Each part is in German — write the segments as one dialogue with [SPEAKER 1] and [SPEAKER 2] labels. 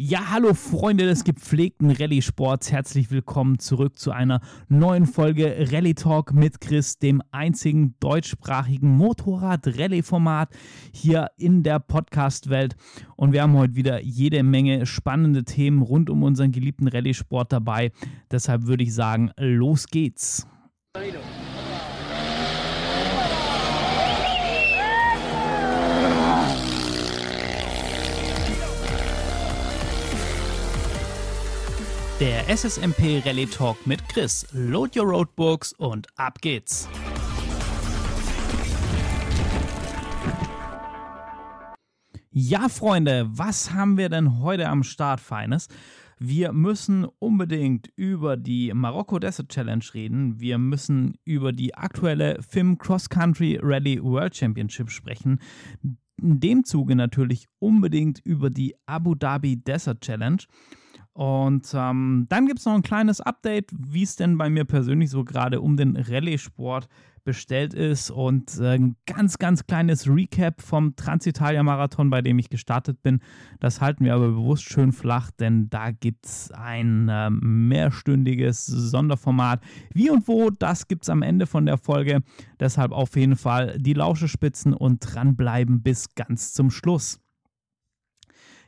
[SPEAKER 1] Ja, hallo Freunde des gepflegten Rallye-Sports. Herzlich willkommen zurück zu einer neuen Folge Rallye Talk mit Chris, dem einzigen deutschsprachigen Motorrad-Rallye-Format hier in der Podcast-Welt. Und wir haben heute wieder jede Menge spannende Themen rund um unseren geliebten Rallye-Sport dabei. Deshalb würde ich sagen, los geht's. Der SSMP Rallye Talk mit Chris. Load your Roadbooks und ab geht's. Ja, Freunde, was haben wir denn heute am Start, Feines? Wir müssen unbedingt über die Marokko Desert Challenge reden. Wir müssen über die aktuelle FIM Cross Country Rally World Championship sprechen. In dem Zuge natürlich unbedingt über die Abu Dhabi Desert Challenge. Und ähm, dann gibt es noch ein kleines Update, wie es denn bei mir persönlich so gerade um den Rallye-Sport bestellt ist und äh, ein ganz, ganz kleines Recap vom Transitalia-Marathon, bei dem ich gestartet bin. Das halten wir aber bewusst schön flach, denn da gibt es ein äh, mehrstündiges Sonderformat. Wie und wo, das gibt es am Ende von der Folge. Deshalb auf jeden Fall die Lauschespitzen und dranbleiben bis ganz zum Schluss.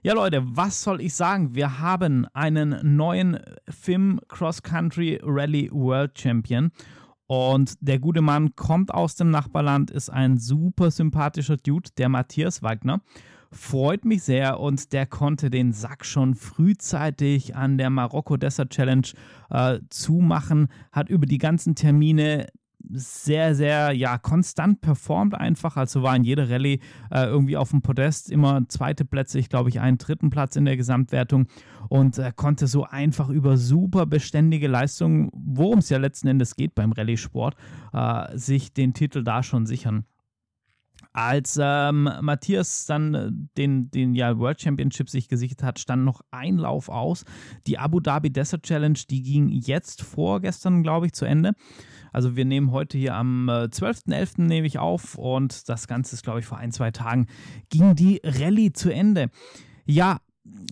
[SPEAKER 1] Ja, Leute, was soll ich sagen? Wir haben einen neuen FIM Cross Country Rally World Champion. Und der gute Mann kommt aus dem Nachbarland, ist ein super sympathischer Dude, der Matthias Wagner. Freut mich sehr und der konnte den Sack schon frühzeitig an der Marokko Desert Challenge äh, zumachen, hat über die ganzen Termine sehr, sehr, ja, konstant performt einfach. Also war in jeder Rallye äh, irgendwie auf dem Podest immer zweite Plätze, ich glaube ich einen dritten Platz in der Gesamtwertung und äh, konnte so einfach über super beständige Leistungen, worum es ja letzten Endes geht beim Rallye-Sport, äh, sich den Titel da schon sichern. Als ähm, Matthias dann äh, den, den ja, World Championship sich gesichert hat, stand noch ein Lauf aus. Die Abu Dhabi Desert Challenge, die ging jetzt vorgestern, glaube ich, zu Ende. Also wir nehmen heute hier am 12.11. Äh, nehme ich auf und das Ganze ist, glaube ich, vor ein, zwei Tagen ging die Rallye zu Ende. Ja,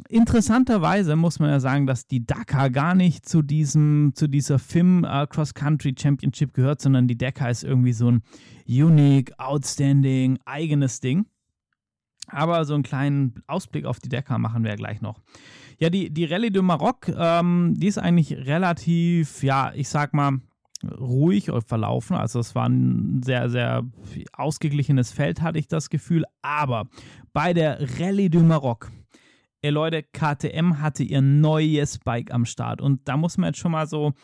[SPEAKER 1] interessanterweise muss man ja sagen, dass die Dakar gar nicht zu diesem, zu dieser FIM uh, Cross Country Championship gehört, sondern die Dakar ist irgendwie so ein unique, outstanding, eigenes Ding. Aber so einen kleinen Ausblick auf die Dakar machen wir ja gleich noch. Ja, die, die Rallye de Maroc, ähm, die ist eigentlich relativ, ja, ich sag mal, ruhig verlaufen. Also es war ein sehr, sehr ausgeglichenes Feld, hatte ich das Gefühl. Aber bei der Rallye du Maroc, ey Leute, KTM hatte ihr neues Bike am Start. Und da muss man jetzt schon mal so,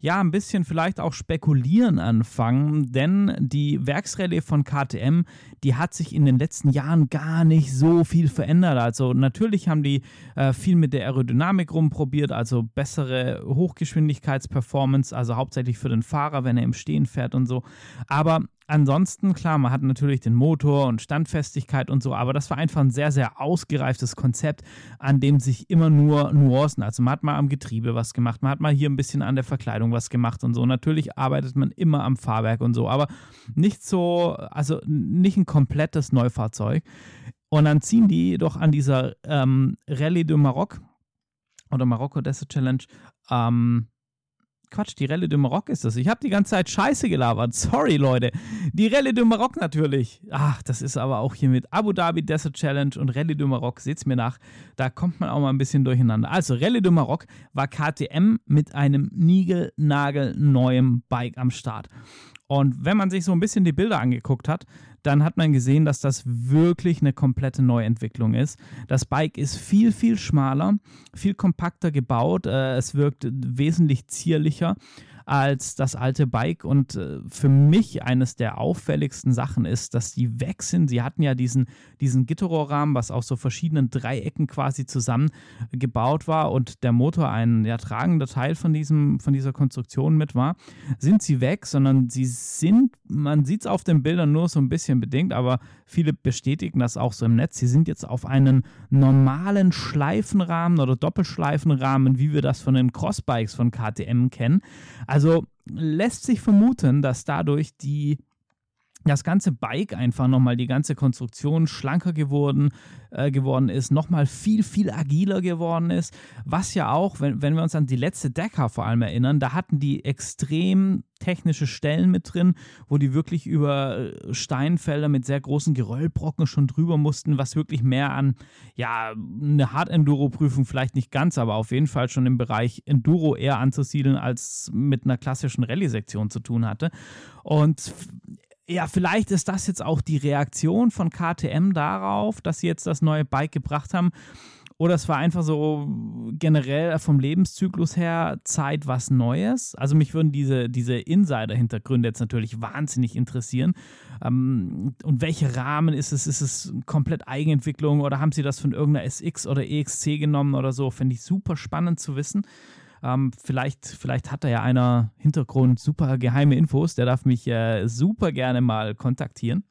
[SPEAKER 1] ja, ein bisschen vielleicht auch spekulieren anfangen, denn die Werksrallye von KTM, die hat sich in den letzten Jahren gar nicht so viel verändert. Also natürlich haben die äh, viel mit der Aerodynamik rumprobiert, also bessere Hochgeschwindigkeitsperformance, also hauptsächlich für den Fahrer, wenn er im Stehen fährt und so. Aber Ansonsten, klar, man hat natürlich den Motor und Standfestigkeit und so, aber das war einfach ein sehr, sehr ausgereiftes Konzept, an dem sich immer nur Nuancen, also man hat mal am Getriebe was gemacht, man hat mal hier ein bisschen an der Verkleidung was gemacht und so. Natürlich arbeitet man immer am Fahrwerk und so, aber nicht so, also nicht ein komplettes Neufahrzeug. Und dann ziehen die doch an dieser ähm, Rallye de Maroc oder Marokko Desert Challenge ähm, Quatsch, die Rallye de Maroc ist das. Ich habe die ganze Zeit Scheiße gelabert. Sorry, Leute. Die Rallye de Maroc natürlich. Ach, das ist aber auch hier mit Abu Dhabi Desert Challenge und Rallye de Maroc. Seht's mir nach. Da kommt man auch mal ein bisschen durcheinander. Also, Rallye de Maroc war KTM mit einem niegelnagelneuen Bike am Start. Und wenn man sich so ein bisschen die Bilder angeguckt hat, dann hat man gesehen, dass das wirklich eine komplette Neuentwicklung ist. Das Bike ist viel, viel schmaler, viel kompakter gebaut. Äh, es wirkt wesentlich zierlicher als das alte Bike. Und äh, für mich eines der auffälligsten Sachen ist, dass die weg sind. Sie hatten ja diesen, diesen Gitterrohrrahmen, was aus so verschiedenen Dreiecken quasi zusammengebaut war und der Motor ein ja, tragender Teil von, diesem, von dieser Konstruktion mit war. Sind sie weg, sondern sie sind, man sieht es auf den Bildern nur so ein bisschen bedingt, aber viele bestätigen das auch so im Netz. Sie sind jetzt auf einen normalen Schleifenrahmen oder Doppelschleifenrahmen, wie wir das von den Crossbikes von KTM kennen. Also lässt sich vermuten, dass dadurch die das ganze Bike einfach nochmal, die ganze Konstruktion schlanker geworden, äh, geworden ist, nochmal viel, viel agiler geworden ist. Was ja auch, wenn, wenn wir uns an die letzte Decker vor allem erinnern, da hatten die extrem technische Stellen mit drin, wo die wirklich über äh, Steinfelder mit sehr großen Geröllbrocken schon drüber mussten, was wirklich mehr an, ja, eine Hard-Enduro-Prüfung vielleicht nicht ganz, aber auf jeden Fall schon im Bereich Enduro eher anzusiedeln, als mit einer klassischen Rallye-Sektion zu tun hatte. Und ja, vielleicht ist das jetzt auch die Reaktion von KTM darauf, dass sie jetzt das neue Bike gebracht haben. Oder es war einfach so generell vom Lebenszyklus her Zeit was Neues. Also mich würden diese, diese Insider-Hintergründe jetzt natürlich wahnsinnig interessieren. Ähm, und welche Rahmen ist es? Ist es komplett Eigenentwicklung oder haben sie das von irgendeiner SX oder EXC genommen oder so? Finde ich super spannend zu wissen. Ähm, vielleicht, vielleicht hat da ja einer Hintergrund super geheime Infos. Der darf mich äh, super gerne mal kontaktieren.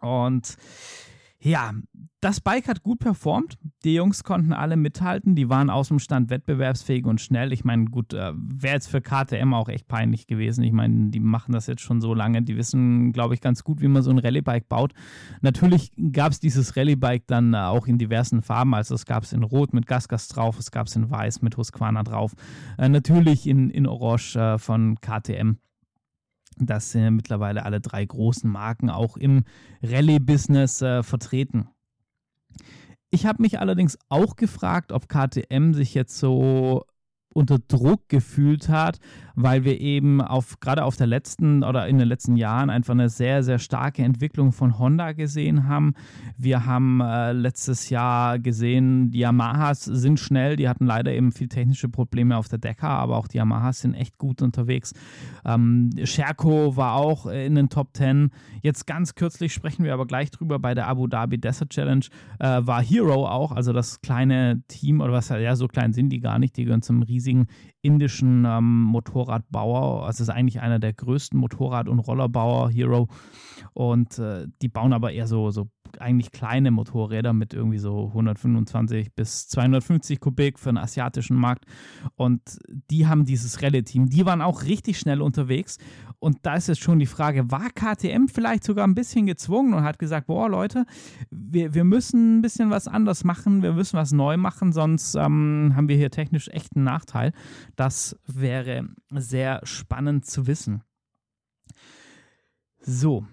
[SPEAKER 1] Und ja, das Bike hat gut performt. Die Jungs konnten alle mithalten. Die waren aus dem Stand wettbewerbsfähig und schnell. Ich meine, gut, äh, wäre jetzt für KTM auch echt peinlich gewesen. Ich meine, die machen das jetzt schon so lange. Die wissen, glaube ich, ganz gut, wie man so ein Rallye-Bike baut. Natürlich gab es dieses Rallye-Bike dann äh, auch in diversen Farben. Also es gab es in Rot mit Gasgas drauf, es gab es in Weiß mit Husqvarna drauf. Äh, natürlich in, in Orange von KTM. Das sind mittlerweile alle drei großen Marken auch im Rallye-Business äh, vertreten. Ich habe mich allerdings auch gefragt, ob KTM sich jetzt so unter Druck gefühlt hat, weil wir eben auf gerade auf der letzten oder in den letzten Jahren einfach eine sehr, sehr starke Entwicklung von Honda gesehen haben. Wir haben äh, letztes Jahr gesehen, die Yamahas sind schnell, die hatten leider eben viel technische Probleme auf der Decker, aber auch die Yamahas sind echt gut unterwegs. Ähm, Sherco war auch in den Top 10. Jetzt ganz kürzlich sprechen wir aber gleich drüber bei der Abu Dhabi Desert Challenge, äh, war Hero auch, also das kleine Team oder was, ja, so klein sind die gar nicht, die gehören zum riesigen indischen ähm, Motorradbauer. Also ist eigentlich einer der größten Motorrad- und Rollerbauer, Hero. Und äh, die bauen aber eher so, so eigentlich kleine Motorräder mit irgendwie so 125 bis 250 Kubik für den asiatischen Markt. Und die haben dieses Rallye-Team. Die waren auch richtig schnell unterwegs. Und da ist jetzt schon die Frage, war KTM vielleicht sogar ein bisschen gezwungen und hat gesagt, boah Leute, wir, wir müssen ein bisschen was anders machen, wir müssen was neu machen, sonst ähm, haben wir hier technisch echt einen Nachteil. Das wäre sehr spannend zu wissen. So,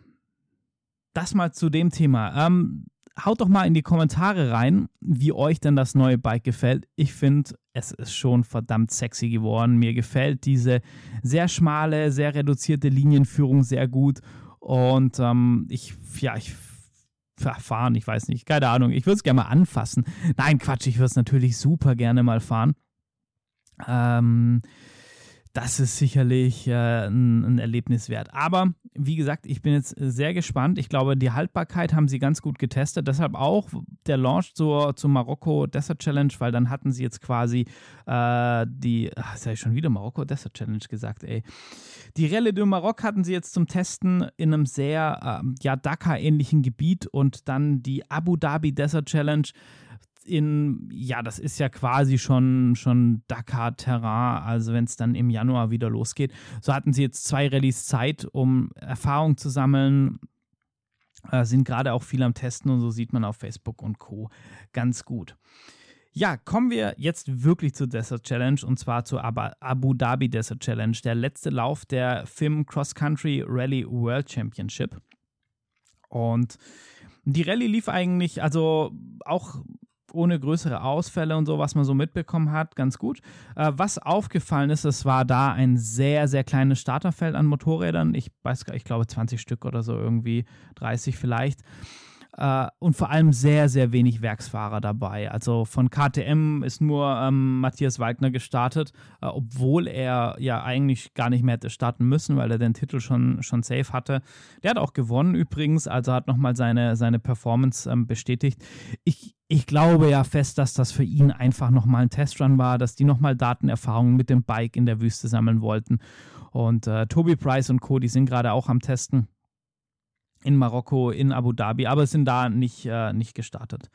[SPEAKER 1] das mal zu dem Thema. Ähm, haut doch mal in die Kommentare rein, wie euch denn das neue Bike gefällt. Ich finde, es ist schon verdammt sexy geworden. Mir gefällt diese sehr schmale, sehr reduzierte Linienführung sehr gut. Und ähm, ich, ja, ich fahren, ich weiß nicht, keine Ahnung. Ich würde es gerne mal anfassen. Nein, Quatsch, ich würde es natürlich super gerne mal fahren. Ähm, das ist sicherlich äh, ein, ein, Erlebnis wert. Aber wie gesagt, ich bin jetzt sehr gespannt. Ich glaube, die Haltbarkeit haben sie ganz gut getestet. Deshalb auch der Launch zur, zur Marokko Desert Challenge, weil dann hatten sie jetzt quasi äh, die, ach, jetzt habe ich schon wieder Marokko Desert Challenge gesagt, ey. Die Rallye de Maroc hatten sie jetzt zum Testen in einem sehr, äh, ja, Dakar-ähnlichen Gebiet und dann die Abu Dhabi Desert Challenge in, ja, das ist ja quasi schon, schon Dakar-Terrain, also wenn es dann im Januar wieder losgeht. So hatten sie jetzt zwei Rallyes Zeit, um Erfahrung zu sammeln, äh, sind gerade auch viel am Testen und so sieht man auf Facebook und Co. ganz gut. Ja, kommen wir jetzt wirklich zur Desert Challenge und zwar zur Abu Dhabi Desert Challenge, der letzte Lauf der FIM Cross Country Rally World Championship. Und die Rallye lief eigentlich, also auch ohne größere Ausfälle und so, was man so mitbekommen hat, ganz gut. Äh, was aufgefallen ist, es war da ein sehr, sehr kleines Starterfeld an Motorrädern. Ich weiß gar ich glaube 20 Stück oder so irgendwie, 30 vielleicht. Uh, und vor allem sehr, sehr wenig Werksfahrer dabei. Also von KTM ist nur ähm, Matthias Wagner gestartet, äh, obwohl er ja eigentlich gar nicht mehr hätte starten müssen, weil er den Titel schon, schon safe hatte. Der hat auch gewonnen übrigens, also hat nochmal seine, seine Performance ähm, bestätigt. Ich, ich glaube ja fest, dass das für ihn einfach nochmal ein Testrun war, dass die nochmal Datenerfahrungen mit dem Bike in der Wüste sammeln wollten. Und äh, Toby Price und Co., die sind gerade auch am Testen in Marokko, in Abu Dhabi, aber sind da nicht, äh, nicht gestartet.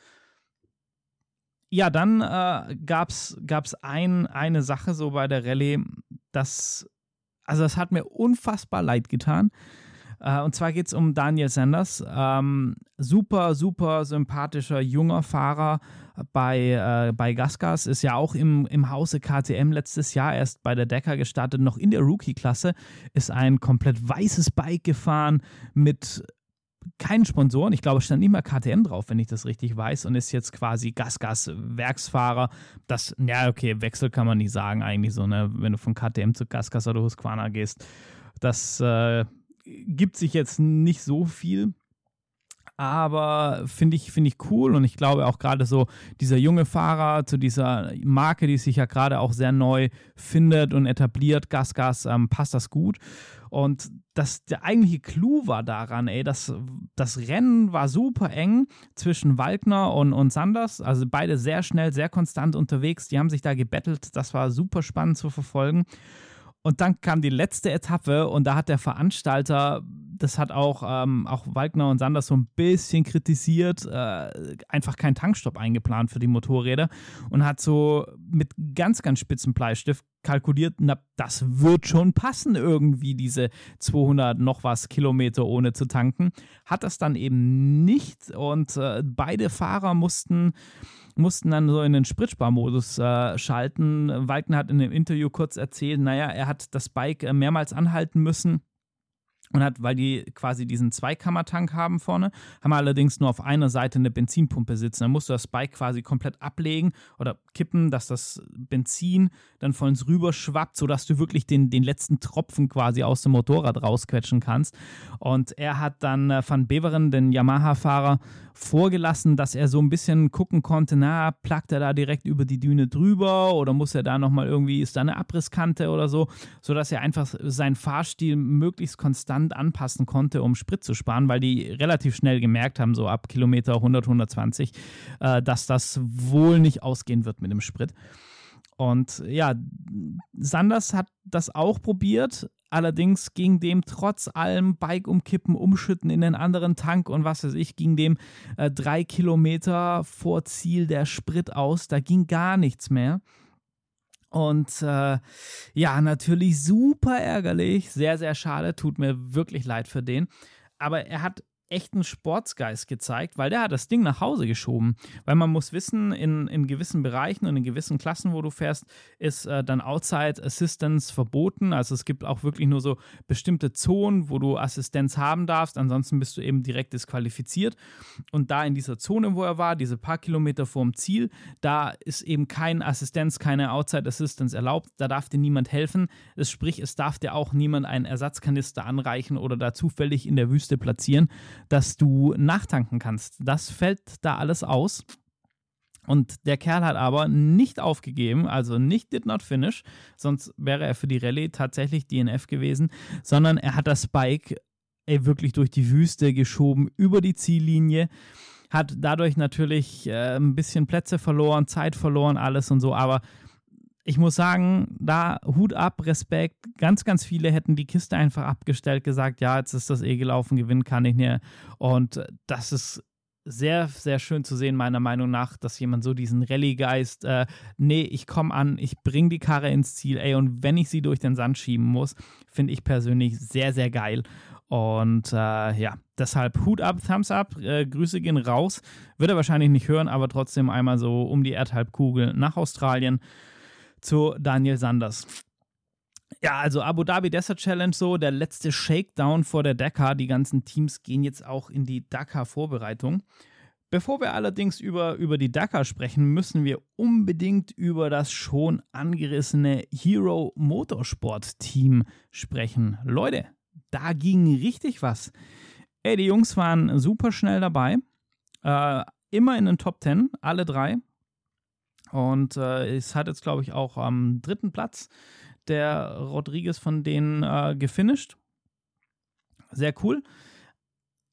[SPEAKER 1] Ja, dann äh, gab es ein, eine Sache so bei der Rallye, das, also das hat mir unfassbar leid getan Äh, und zwar geht es um Daniel Sanders. Ähm, super, super sympathischer junger Fahrer bei, äh, bei Gasgas. Ist ja auch im, im Hause KTM letztes Jahr erst bei der Decker gestartet, noch in der Rookie-Klasse. Ist ein komplett weißes Bike gefahren mit keinen Sponsoren. Ich glaube, stand nicht mal KTM drauf, wenn ich das richtig weiß. Und ist jetzt quasi Gasgas-Werksfahrer. Das, ja, okay, Wechsel kann man nicht sagen, eigentlich so, ne? Wenn du von KTM zu Gasgas oder Husqvarna gehst. Das äh, gibt sich jetzt nicht so viel aber finde ich, find ich cool und ich glaube auch gerade so dieser junge Fahrer zu dieser Marke, die sich ja gerade auch sehr neu findet und etabliert, Gas Gas, ähm, passt das gut. Und das, der eigentliche Clou war daran, ey, das, das Rennen war super eng zwischen Waldner und, und Sanders, also beide sehr schnell, sehr konstant unterwegs, die haben sich da gebettelt, das war super spannend zu verfolgen. Und dann kam die letzte Etappe und da hat der Veranstalter, das hat auch, ähm, auch Wagner und Sanders so ein bisschen kritisiert, äh, einfach keinen Tankstopp eingeplant für die Motorräder und hat so mit ganz, ganz spitzen Bleistift kalkuliert, na, das wird schon passen irgendwie, diese 200 noch was Kilometer ohne zu tanken. Hat das dann eben nicht und äh, beide Fahrer mussten mussten dann so in den Spritsparmodus äh, schalten. Wagner hat in dem Interview kurz erzählt, naja, er hat das Bike äh, mehrmals anhalten müssen und hat, weil die quasi diesen Zweikammertank haben vorne, haben allerdings nur auf einer Seite eine Benzinpumpe sitzen. Dann musst du das Bike quasi komplett ablegen oder kippen, dass das Benzin dann von uns rüber schwappt, sodass du wirklich den, den letzten Tropfen quasi aus dem Motorrad rausquetschen kannst. Und er hat dann äh, Van Beveren, den Yamaha-Fahrer, vorgelassen, dass er so ein bisschen gucken konnte, na, plagt er da direkt über die Düne drüber oder muss er da nochmal irgendwie, ist da eine Abrisskante oder so, sodass er einfach seinen Fahrstil möglichst konstant anpassen konnte, um Sprit zu sparen, weil die relativ schnell gemerkt haben, so ab Kilometer 100, 120, äh, dass das wohl nicht ausgehen wird mit dem Sprit. Und ja, Sanders hat das auch probiert, allerdings ging dem trotz allem Bike umkippen, umschütten in den anderen Tank und was weiß ich, ging dem äh, drei Kilometer vor Ziel der Sprit aus. Da ging gar nichts mehr. Und äh, ja, natürlich super ärgerlich, sehr, sehr schade, tut mir wirklich leid für den. Aber er hat echten Sportsgeist gezeigt, weil der hat das Ding nach Hause geschoben. Weil man muss wissen, in, in gewissen Bereichen und in gewissen Klassen, wo du fährst, ist äh, dann Outside Assistance verboten. Also es gibt auch wirklich nur so bestimmte Zonen, wo du Assistenz haben darfst. Ansonsten bist du eben direkt disqualifiziert. Und da in dieser Zone, wo er war, diese paar Kilometer vorm Ziel, da ist eben keine Assistenz, keine Outside Assistance erlaubt. Da darf dir niemand helfen. Das sprich, es darf dir auch niemand einen Ersatzkanister anreichen oder da zufällig in der Wüste platzieren dass du nachtanken kannst. Das fällt da alles aus. Und der Kerl hat aber nicht aufgegeben, also nicht did not finish, sonst wäre er für die Rallye tatsächlich DNF gewesen, sondern er hat das Bike ey, wirklich durch die Wüste geschoben, über die Ziellinie, hat dadurch natürlich äh, ein bisschen Plätze verloren, Zeit verloren, alles und so, aber ich muss sagen, da Hut ab, Respekt. Ganz, ganz viele hätten die Kiste einfach abgestellt, gesagt, ja, jetzt ist das eh gelaufen, gewinnen kann ich nicht. Und das ist sehr, sehr schön zu sehen, meiner Meinung nach, dass jemand so diesen Rallye-Geist, äh, nee, ich komme an, ich bringe die Karre ins Ziel, ey, und wenn ich sie durch den Sand schieben muss, finde ich persönlich sehr, sehr geil. Und äh, ja, deshalb Hut ab, Thumbs up, äh, Grüße gehen raus. Wird er wahrscheinlich nicht hören, aber trotzdem einmal so um die Erdhalbkugel nach Australien zu Daniel Sanders. Ja, also Abu Dhabi Desert Challenge so, der letzte Shakedown vor der Dakar. Die ganzen Teams gehen jetzt auch in die Dakar-Vorbereitung. Bevor wir allerdings über, über die Dakar sprechen, müssen wir unbedingt über das schon angerissene Hero Motorsport Team sprechen. Leute, da ging richtig was. Ey, die Jungs waren super schnell dabei. Äh, immer in den Top 10, alle drei. Und äh, es hat jetzt, glaube ich, auch am dritten Platz der Rodriguez von denen äh, gefinisht. Sehr cool.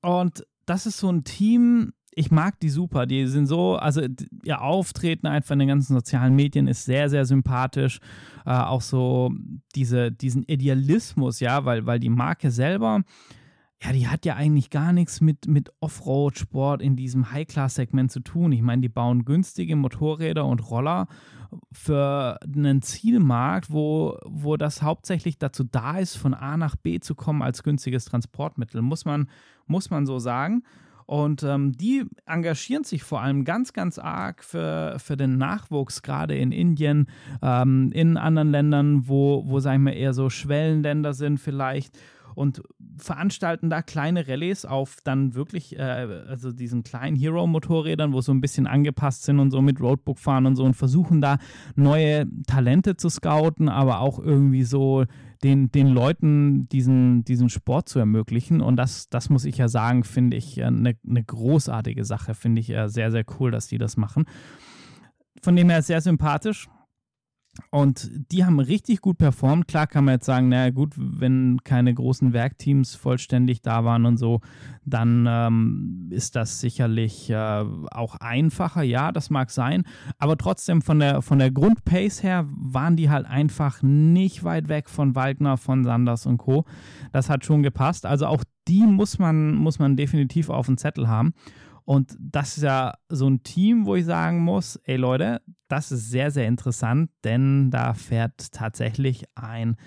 [SPEAKER 1] Und das ist so ein Team, ich mag die super. Die sind so, also ihr Auftreten einfach in den ganzen sozialen Medien ist sehr, sehr sympathisch. Äh, auch so diese, diesen Idealismus, ja, weil, weil die Marke selber ja, die hat ja eigentlich gar nichts mit, mit Offroad-Sport in diesem High-Class-Segment zu tun. Ich meine, die bauen günstige Motorräder und Roller für einen Zielmarkt, wo, wo das hauptsächlich dazu da ist, von A nach B zu kommen als günstiges Transportmittel, muss man, muss man so sagen. Und ähm, die engagieren sich vor allem ganz, ganz arg für, für den Nachwuchs, gerade in Indien, ähm, in anderen Ländern, wo, wo, sagen wir, eher so Schwellenländer sind vielleicht und veranstalten da kleine Rallyes auf dann wirklich, äh, also diesen kleinen Hero-Motorrädern, wo so ein bisschen angepasst sind und so mit Roadbook fahren und so und versuchen da neue Talente zu scouten, aber auch irgendwie so den, den Leuten diesen, diesen Sport zu ermöglichen. Und das, das muss ich ja sagen, finde ich eine, eine großartige Sache. Finde ich sehr, sehr cool, dass die das machen. Von dem her sehr sympathisch. Und die haben richtig gut performt. Klar kann man jetzt sagen, naja gut, wenn keine großen Werkteams vollständig da waren und so, dann ähm, ist das sicherlich äh, auch einfacher. Ja, das mag sein. Aber trotzdem von der, von der Grundpace her waren die halt einfach nicht weit weg von Wagner, von Sanders und Co. Das hat schon gepasst. Also auch die muss man, muss man definitiv auf dem Zettel haben. Und das ist ja so ein Team, wo ich sagen muss, ey Leute, das ist sehr, sehr interessant, denn da fährt tatsächlich ein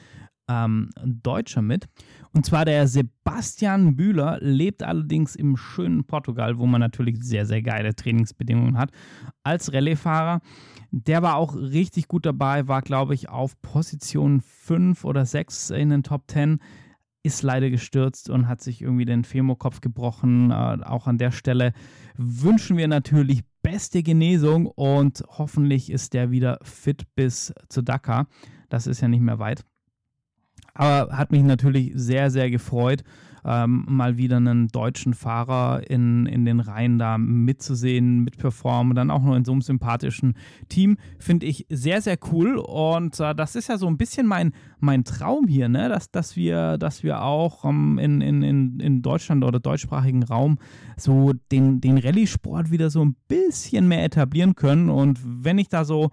[SPEAKER 1] ähm, Deutscher mit. Und zwar der Sebastian Bühler, lebt allerdings im schönen Portugal, wo man natürlich sehr, sehr geile Trainingsbedingungen hat, als Rallyefahrer. Der war auch richtig gut dabei, war, glaube ich, auf Position 5 oder 6 in den Top 10 ist leider gestürzt und hat sich irgendwie den Femokopf gebrochen. Äh, auch an der Stelle wünschen wir natürlich beste Genesung und hoffentlich ist der wieder fit bis zu Dakar. Das ist ja nicht mehr weit. Aber hat mich natürlich sehr, sehr gefreut ähm, mal wieder einen deutschen Fahrer in, in den Reihen da mitzusehen, mitperformen, dann auch noch in so einem sympathischen Team, finde ich sehr, sehr cool. Und äh, das ist ja so ein bisschen mein, mein Traum hier, ne? dass, dass, wir, dass wir auch ähm, in, in, in, in Deutschland oder deutschsprachigen Raum so den, den Rallye-Sport wieder so ein bisschen mehr etablieren können. Und wenn ich da so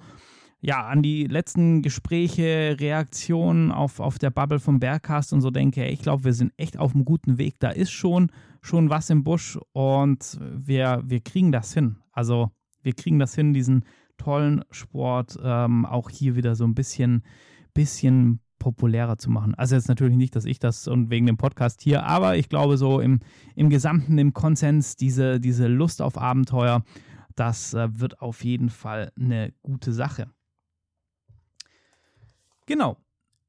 [SPEAKER 1] ja, an die letzten Gespräche, Reaktionen auf, auf der Bubble vom Bergcast und so denke, ich glaube, wir sind echt auf einem guten Weg. Da ist schon, schon was im Busch und wir, wir kriegen das hin. Also wir kriegen das hin, diesen tollen Sport ähm, auch hier wieder so ein bisschen, bisschen populärer zu machen. Also jetzt natürlich nicht, dass ich das und wegen dem Podcast hier, aber ich glaube so im, im Gesamten, im Konsens, diese, diese Lust auf Abenteuer, das äh, wird auf jeden Fall eine gute Sache. Genau.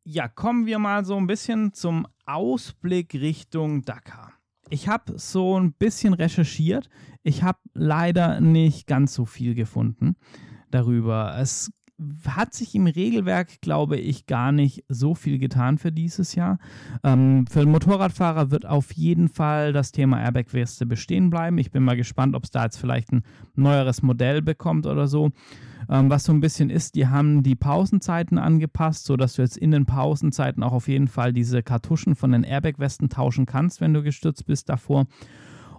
[SPEAKER 1] Ja, kommen wir mal so ein bisschen zum Ausblick Richtung Dakar. Ich habe so ein bisschen recherchiert. Ich habe leider nicht ganz so viel gefunden darüber. Es hat sich im Regelwerk, glaube ich, gar nicht so viel getan für dieses Jahr. Ähm, für Motorradfahrer wird auf jeden Fall das Thema Airbag-Weste bestehen bleiben. Ich bin mal gespannt, ob es da jetzt vielleicht ein neueres Modell bekommt oder so. Ähm, was so ein bisschen ist, die haben die Pausenzeiten angepasst, sodass du jetzt in den Pausenzeiten auch auf jeden Fall diese Kartuschen von den Airbag-Westen tauschen kannst, wenn du gestürzt bist davor.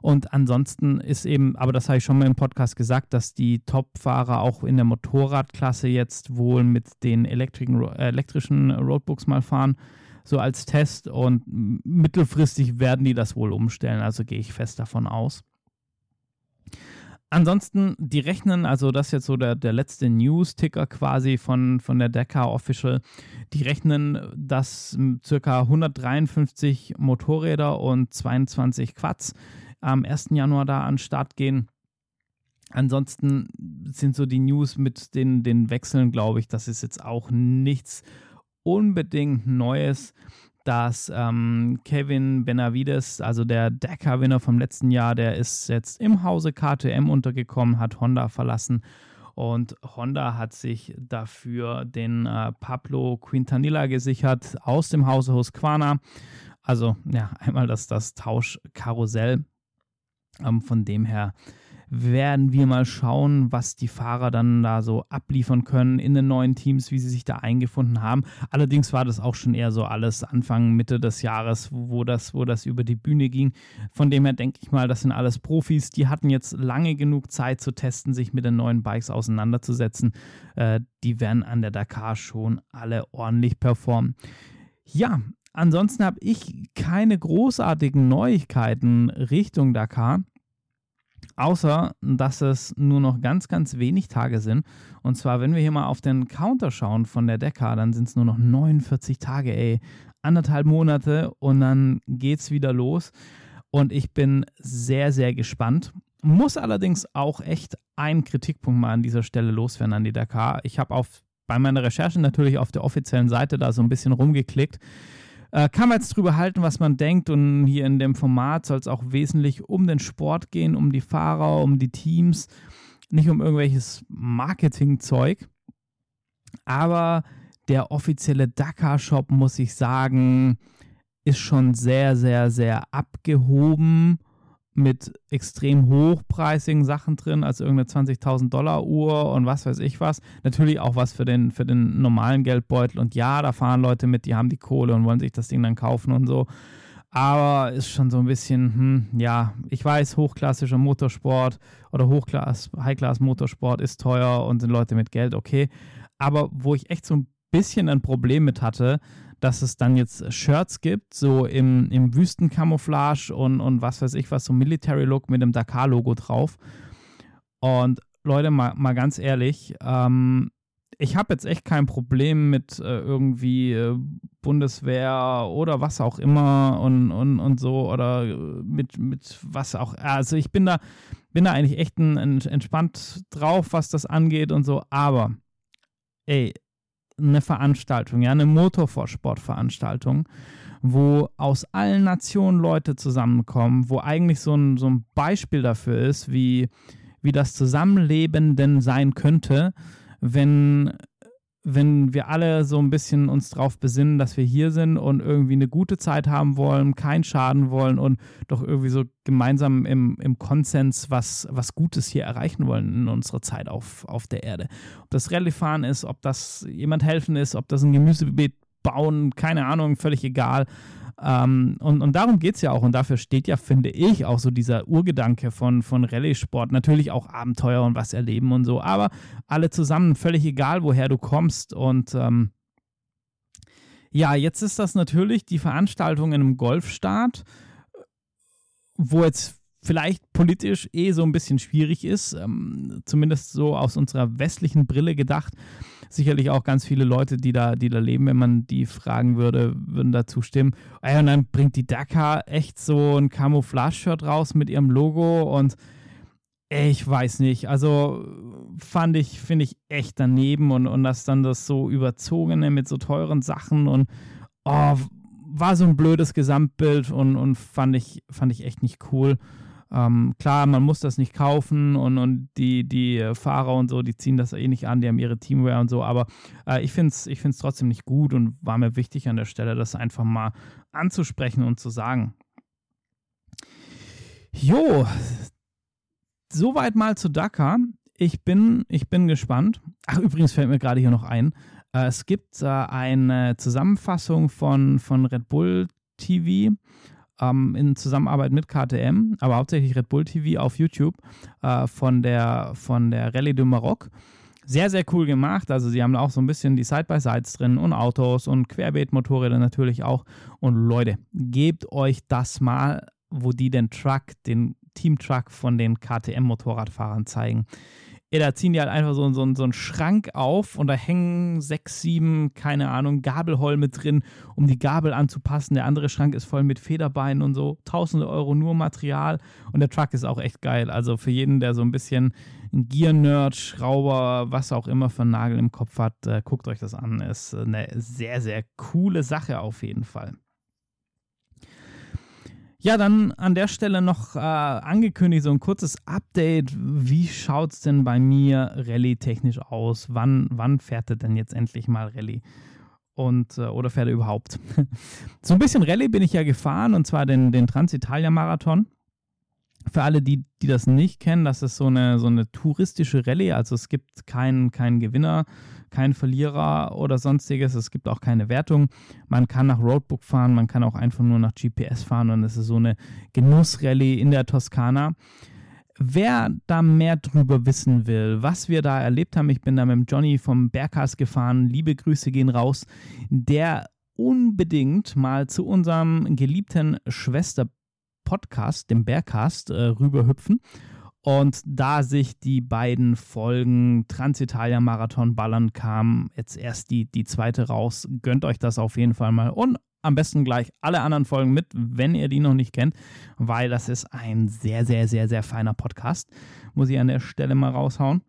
[SPEAKER 1] Und ansonsten ist eben, aber das habe ich schon mal im Podcast gesagt, dass die Top-Fahrer auch in der Motorradklasse jetzt wohl mit den elektrischen Roadbooks mal fahren, so als Test. Und mittelfristig werden die das wohl umstellen, also gehe ich fest davon aus. Ansonsten, die rechnen, also das ist jetzt so der, der letzte News-Ticker quasi von, von der Dakar Official, die rechnen, dass circa 153 Motorräder und 22 Quads am 1. Januar da an den Start gehen. Ansonsten sind so die News mit den, den Wechseln, glaube ich, das ist jetzt auch nichts unbedingt Neues, dass ähm, Kevin Benavides, also der Dakar-Winner vom letzten Jahr, der ist jetzt im Hause KTM untergekommen, hat Honda verlassen und Honda hat sich dafür den äh, Pablo Quintanilla gesichert aus dem Hause Husqvarna. Also ja, einmal das, das Tauschkarussell ähm, von dem her werden wir mal schauen, was die Fahrer dann da so abliefern können in den neuen Teams, wie sie sich da eingefunden haben. Allerdings war das auch schon eher so alles Anfang, Mitte des Jahres, wo das, wo das über die Bühne ging. Von dem her denke ich mal, das sind alles Profis, die hatten jetzt lange genug Zeit zu testen, sich mit den neuen Bikes auseinanderzusetzen. Äh, die werden an der Dakar schon alle ordentlich performen. Ja, ansonsten habe ich keine großartigen Neuigkeiten Richtung Dakar. Außer, dass es nur noch ganz, ganz wenig Tage sind. Und zwar, wenn wir hier mal auf den Counter schauen von der Dekka, dann sind es nur noch 49 Tage, ey. Anderthalb Monate und dann geht's wieder los. Und ich bin sehr, sehr gespannt. Muss allerdings auch echt einen Kritikpunkt mal an dieser Stelle loswerden an die Dakar. Ich habe bei meiner Recherche natürlich auf der offiziellen Seite da so ein bisschen rumgeklickt. Äh, kann man jetzt drüber halten, was man denkt. Und hier in dem Format soll es auch wesentlich um den Sport gehen, um die Fahrer, um die Teams, nicht um irgendwelches Marketingzeug. Aber der offizielle Dakar-Shop, muss ich sagen, ist schon sehr, sehr, sehr abgehoben mit extrem hochpreisigen Sachen drin, als irgendeine 20.000 Dollar Uhr und was weiß ich was. Natürlich auch was für den, für den normalen Geldbeutel. Und ja, da fahren Leute mit, die haben die Kohle und wollen sich das Ding dann kaufen und so. Aber ist schon so ein bisschen, hm, ja, ich weiß, hochklassischer Motorsport oder Hochklass, Highclass Motorsport ist teuer und sind Leute mit Geld, okay. Aber wo ich echt so ein bisschen ein Problem mit hatte, dass es dann jetzt Shirts gibt, so im, im Wüstencamouflage und, und was weiß ich was, so Military Look mit dem Dakar-Logo drauf. Und Leute, mal, mal ganz ehrlich, ähm, ich habe jetzt echt kein Problem mit äh, irgendwie äh, Bundeswehr oder was auch immer und, und, und so oder mit, mit was auch. Also ich bin da, bin da eigentlich echt ein, ein entspannt drauf, was das angeht und so, aber ey, eine Veranstaltung, ja, eine Motorsportveranstaltung, wo aus allen Nationen Leute zusammenkommen, wo eigentlich so ein, so ein Beispiel dafür ist, wie, wie das Zusammenleben denn sein könnte, wenn wenn wir alle so ein bisschen uns darauf besinnen, dass wir hier sind und irgendwie eine gute Zeit haben wollen, keinen Schaden wollen und doch irgendwie so gemeinsam im, im Konsens was, was Gutes hier erreichen wollen in unserer Zeit auf, auf der Erde. Ob das Rallye-Fahren ist, ob das jemand helfen ist, ob das ein Gemüsebeet bauen, keine Ahnung, völlig egal. Ähm, und, und darum geht es ja auch. Und dafür steht ja, finde ich, auch so dieser Urgedanke von, von Rallye-Sport. Natürlich auch Abenteuer und was erleben und so, aber alle zusammen, völlig egal, woher du kommst. Und ähm, ja, jetzt ist das natürlich die Veranstaltung in einem Golfstaat, wo jetzt vielleicht politisch eh so ein bisschen schwierig ist, ähm, zumindest so aus unserer westlichen Brille gedacht sicherlich auch ganz viele Leute, die da, die da leben, wenn man die fragen würde, würden dazu stimmen. Und dann bringt die Dakar echt so ein Camouflage-Shirt raus mit ihrem Logo und ich weiß nicht, also fand ich, finde ich echt daneben und, und das dann das so überzogene mit so teuren Sachen und oh, war so ein blödes Gesamtbild und, und fand ich, fand ich echt nicht cool. Ähm, klar, man muss das nicht kaufen und, und die, die Fahrer und so, die ziehen das eh nicht an, die haben ihre Teamwear und so, aber äh, ich finde es ich find's trotzdem nicht gut und war mir wichtig an der Stelle, das einfach mal anzusprechen und zu sagen. Jo, soweit mal zu Dakar. Ich bin, ich bin gespannt. Ach, übrigens fällt mir gerade hier noch ein. Äh, es gibt äh, eine Zusammenfassung von, von Red Bull TV ähm, in Zusammenarbeit mit KTM, aber hauptsächlich Red Bull TV auf YouTube äh, von der, von der Rallye du Maroc. Sehr, sehr cool gemacht. Also sie haben auch so ein bisschen die Side-by-Sides drin und Autos und Querbeet-Motorräder natürlich auch. Und Leute, gebt euch das mal, wo die den Truck, den Team-Truck von den KTM-Motorradfahrern zeigen. Ja, da ziehen die halt einfach so, so, so einen Schrank auf und da hängen sechs, sieben, keine Ahnung, Gabelholme drin, um die Gabel anzupassen. Der andere Schrank ist voll mit Federbeinen und so. Tausende Euro nur Material und der Truck ist auch echt geil. Also für jeden, der so ein bisschen Gear-Nerd, Schrauber, was auch immer für einen Nagel im Kopf hat, äh, guckt euch das an. Ist eine sehr, sehr coole Sache auf jeden Fall. Ja, dann an der Stelle noch äh, angekündigt, so ein kurzes Update. Wie schaut es denn bei mir Rallye-technisch aus? Wann, wann fährt er denn jetzt endlich mal Rallye? Und, äh, oder fährt er überhaupt? so ein bisschen Rallye bin ich ja gefahren, und zwar den, den Transitalia-Marathon. Für alle, die, die das nicht kennen, das ist so eine, so eine touristische Rallye. Also es gibt keinen kein Gewinner kein Verlierer oder sonstiges. Es gibt auch keine Wertung. Man kann nach Roadbook fahren, man kann auch einfach nur nach GPS fahren und es ist so eine Genussrallye in der Toskana. Wer da mehr drüber wissen will, was wir da erlebt haben, ich bin da mit dem Johnny vom Berghaus gefahren, liebe Grüße gehen raus, der unbedingt mal zu unserem geliebten Schwester-Podcast, dem Bergcast, äh, rüberhüpfen Und da sich die beiden Folgen Transitalia Marathon ballern, kam jetzt erst die, die zweite raus. Gönnt euch das auf jeden Fall mal. Und am besten gleich alle anderen Folgen mit, wenn ihr die noch nicht kennt, weil das ist ein sehr, sehr, sehr, sehr feiner Podcast. Muss ich an der Stelle mal raushauen.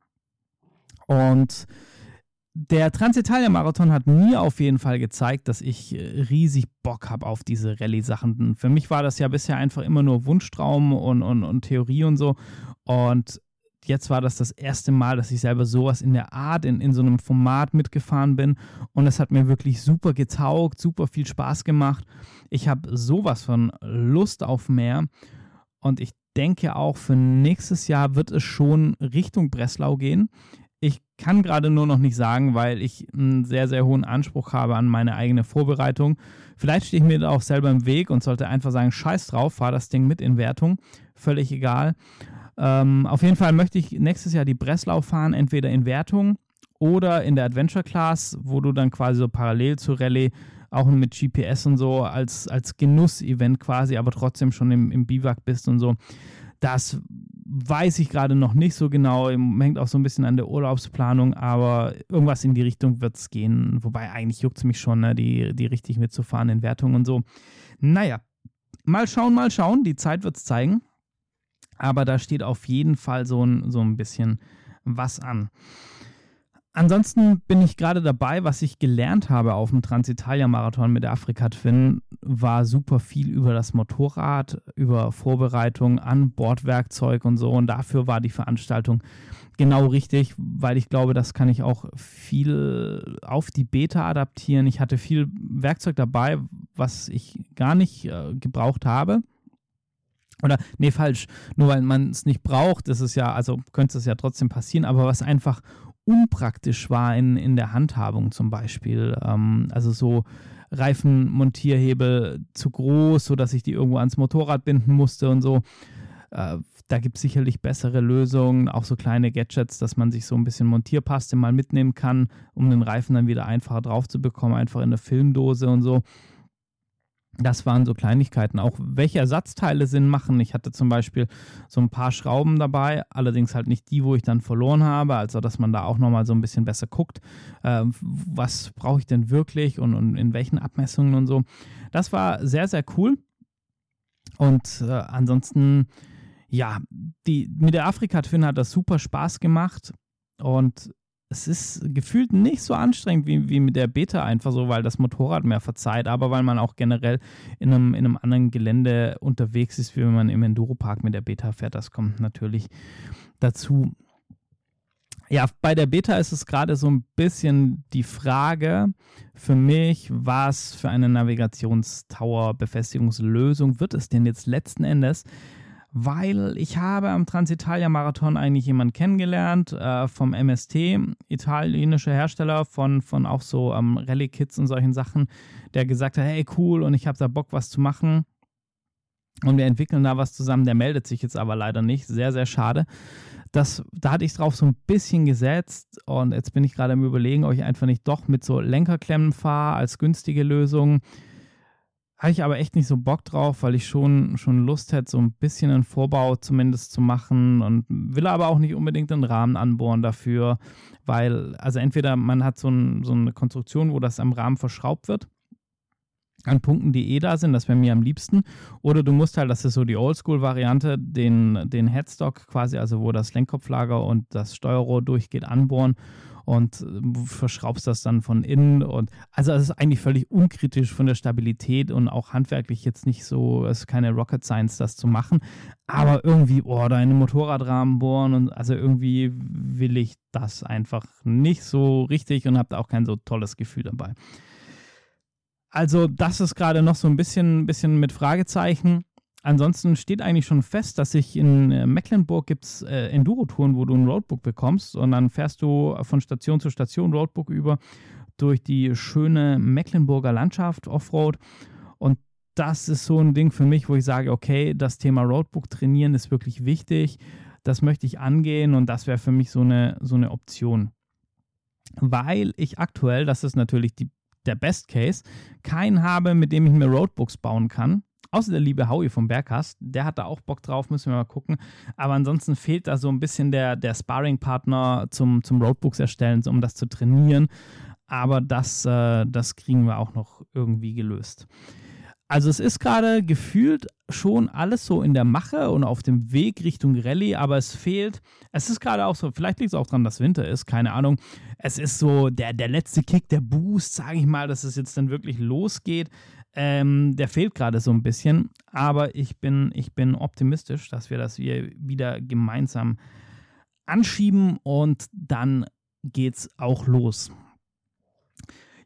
[SPEAKER 1] Und der Transitalia-Marathon hat mir auf jeden Fall gezeigt, dass ich äh, riesig Bock habe auf diese Rallye-Sachen. Für mich war das ja bisher einfach immer nur Wunschtraum und, und, und Theorie und so. Und jetzt war das das erste Mal, dass ich selber sowas in der Art, in, in so einem Format mitgefahren bin. Und es hat mir wirklich super getaugt, super viel Spaß gemacht. Ich habe sowas von Lust auf mehr. Und ich denke auch für nächstes Jahr wird es schon Richtung Breslau gehen. Ich kann gerade nur noch nicht sagen, weil ich einen sehr, sehr hohen Anspruch habe an meine eigene Vorbereitung. Vielleicht stehe ich mir da auch selber im Weg und sollte einfach sagen, scheiß drauf, fahr das Ding mit in Wertung. Völlig egal. Ähm, auf jeden Fall möchte ich nächstes Jahr die Breslau fahren, entweder in Wertung oder in der Adventure Class, wo du dann quasi so parallel zu Rallye auch mit GPS und so als, als Genuss-Event quasi, aber trotzdem schon im, im Biwak bist und so. Das weiß ich gerade noch nicht so genau. Hängt auch so ein bisschen an der Urlaubsplanung, aber irgendwas in die Richtung wird es gehen. Wobei eigentlich juckt es mich schon, ne, die, die richtig mitzufahren in Wertungen und so. Naja, mal schauen, mal schauen. Die Zeit wird es zeigen. Aber da steht auf jeden Fall so ein, so ein bisschen was an. Ansonsten bin ich gerade dabei, was ich gelernt habe auf dem Transitalia-Marathon mit der Afrika Twin, war super viel über das Motorrad, über Vorbereitung an Bordwerkzeug und so. Und dafür war die Veranstaltung genau richtig, weil ich glaube, das kann ich auch viel auf die Beta adaptieren. Ich hatte viel Werkzeug dabei, was ich gar nicht äh, gebraucht habe. Oder, nee, falsch. Nur weil man es nicht braucht, ist es ja, also könnte es ja trotzdem passieren, aber was einfach unpraktisch war in, in der Handhabung zum Beispiel. Ähm, also so Reifenmontierhebel zu groß, sodass ich die irgendwo ans Motorrad binden musste und so. Äh, da gibt es sicherlich bessere Lösungen, auch so kleine Gadgets, dass man sich so ein bisschen Montierpaste mal mitnehmen kann, um den Reifen dann wieder einfacher drauf zu bekommen, einfach in der Filmdose und so. Das waren so Kleinigkeiten. Auch welche Ersatzteile Sinn machen. Ich hatte zum Beispiel so ein paar Schrauben dabei, allerdings halt nicht die, wo ich dann verloren habe. Also, dass man da auch nochmal so ein bisschen besser guckt, äh, was brauche ich denn wirklich und, und, in welchen Abmessungen und so. Das war sehr, sehr cool. Und äh, ansonsten, ja, die, mit der Afrika-Twin hat das super Spaß gemacht. Und es ist gefühlt nicht so anstrengend wie, wie mit der Beta, einfach so, weil das Motorrad mehr verzeiht, aber weil man auch generell in einem, in einem anderen Gelände unterwegs ist, wie wenn man im Enduropark mit der Beta fährt. Das kommt natürlich dazu. Ja, bei der Beta ist es gerade so ein bisschen die Frage für mich, was für eine Navigationstower-Befestigungslösung wird es denn jetzt letzten Endes? Weil ich habe am Transitalia-Marathon eigentlich jemanden kennengelernt äh, vom MST, italienischer Hersteller von, von auch so ähm, Rallye-Kits und solchen Sachen, der gesagt hat, hey cool und ich habe da Bock was zu machen und wir entwickeln da was zusammen. Der meldet sich jetzt aber leider nicht, sehr, sehr schade. Das, da hatte ich drauf so ein bisschen gesetzt und jetzt bin ich gerade am überlegen, ob ich einfach nicht doch mit so Lenkerklemmen fahre als günstige Lösung habe ich aber echt nicht so Bock drauf, weil ich schon, schon Lust hätte, so ein bisschen einen Vorbau zumindest zu machen und will aber auch nicht unbedingt einen Rahmen anbohren dafür, weil, also entweder man hat so, ein, so eine Konstruktion, wo das am Rahmen verschraubt wird, an Punkten, die eh da sind, das wäre mir am liebsten. Oder du musst halt, das ist so die Oldschool-Variante, den, den Headstock quasi, also wo das Lenkkopflager und das Steuerrohr durchgeht, anbohren und äh, verschraubst das dann von innen. Und also es ist eigentlich völlig unkritisch von der Stabilität und auch handwerklich jetzt nicht so, es ist keine Rocket Science, das zu machen. Aber irgendwie, oh, da in Motorradrahmen bohren und also irgendwie will ich das einfach nicht so richtig und habe da auch kein so tolles Gefühl dabei. Also, das ist gerade noch so ein bisschen, bisschen mit Fragezeichen. Ansonsten steht eigentlich schon fest, dass sich in äh, Mecklenburg gibt es äh, Enduro-Touren, wo du ein Roadbook bekommst. Und dann fährst du von Station zu Station Roadbook über durch die schöne Mecklenburger Landschaft Offroad. Und das ist so ein Ding für mich, wo ich sage, okay, das Thema Roadbook trainieren ist wirklich wichtig, das möchte ich angehen und das wäre für mich so eine, so eine Option. Weil ich aktuell, das ist natürlich die, der Best Case, keinen habe, mit dem ich mir Roadbooks bauen kann Außer der liebe Howie vom Berghast, der hat da auch Bock drauf, müssen wir mal gucken. Aber ansonsten fehlt da so ein bisschen der, der Sparring-Partner zum, zum Roadbooks erstellen, um das zu trainieren. Aber das, äh, das kriegen wir auch noch irgendwie gelöst. Also es ist gerade gefühlt schon alles so in der Mache und auf dem Weg Richtung Rallye, aber es fehlt, es ist gerade auch so, vielleicht liegt es auch daran, dass Winter ist, keine Ahnung. Es ist so der, der letzte Kick, der Boost, sage ich mal, dass es jetzt dann wirklich losgeht. Ähm, der fehlt gerade so ein bisschen, aber ich bin, ich bin optimistisch, dass wir das hier wieder gemeinsam anschieben und dann geht's auch los.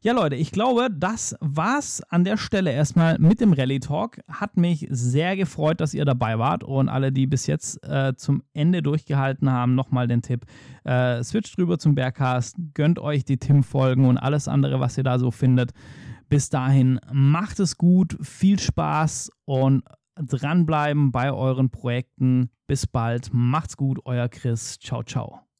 [SPEAKER 1] Ja, Leute, ich glaube, das war's an der Stelle erstmal mit dem Rally Talk. Hat mich sehr gefreut, dass ihr dabei wart und alle, die bis jetzt äh, zum Ende durchgehalten haben, nochmal den Tipp: äh, switcht rüber zum Bergcast, gönnt euch die Tim-Folgen und alles andere, was ihr da so findet. Bis dahin, macht es gut, viel Spaß und dranbleiben bei euren Projekten. Bis bald, macht's gut, euer Chris. Ciao, ciao.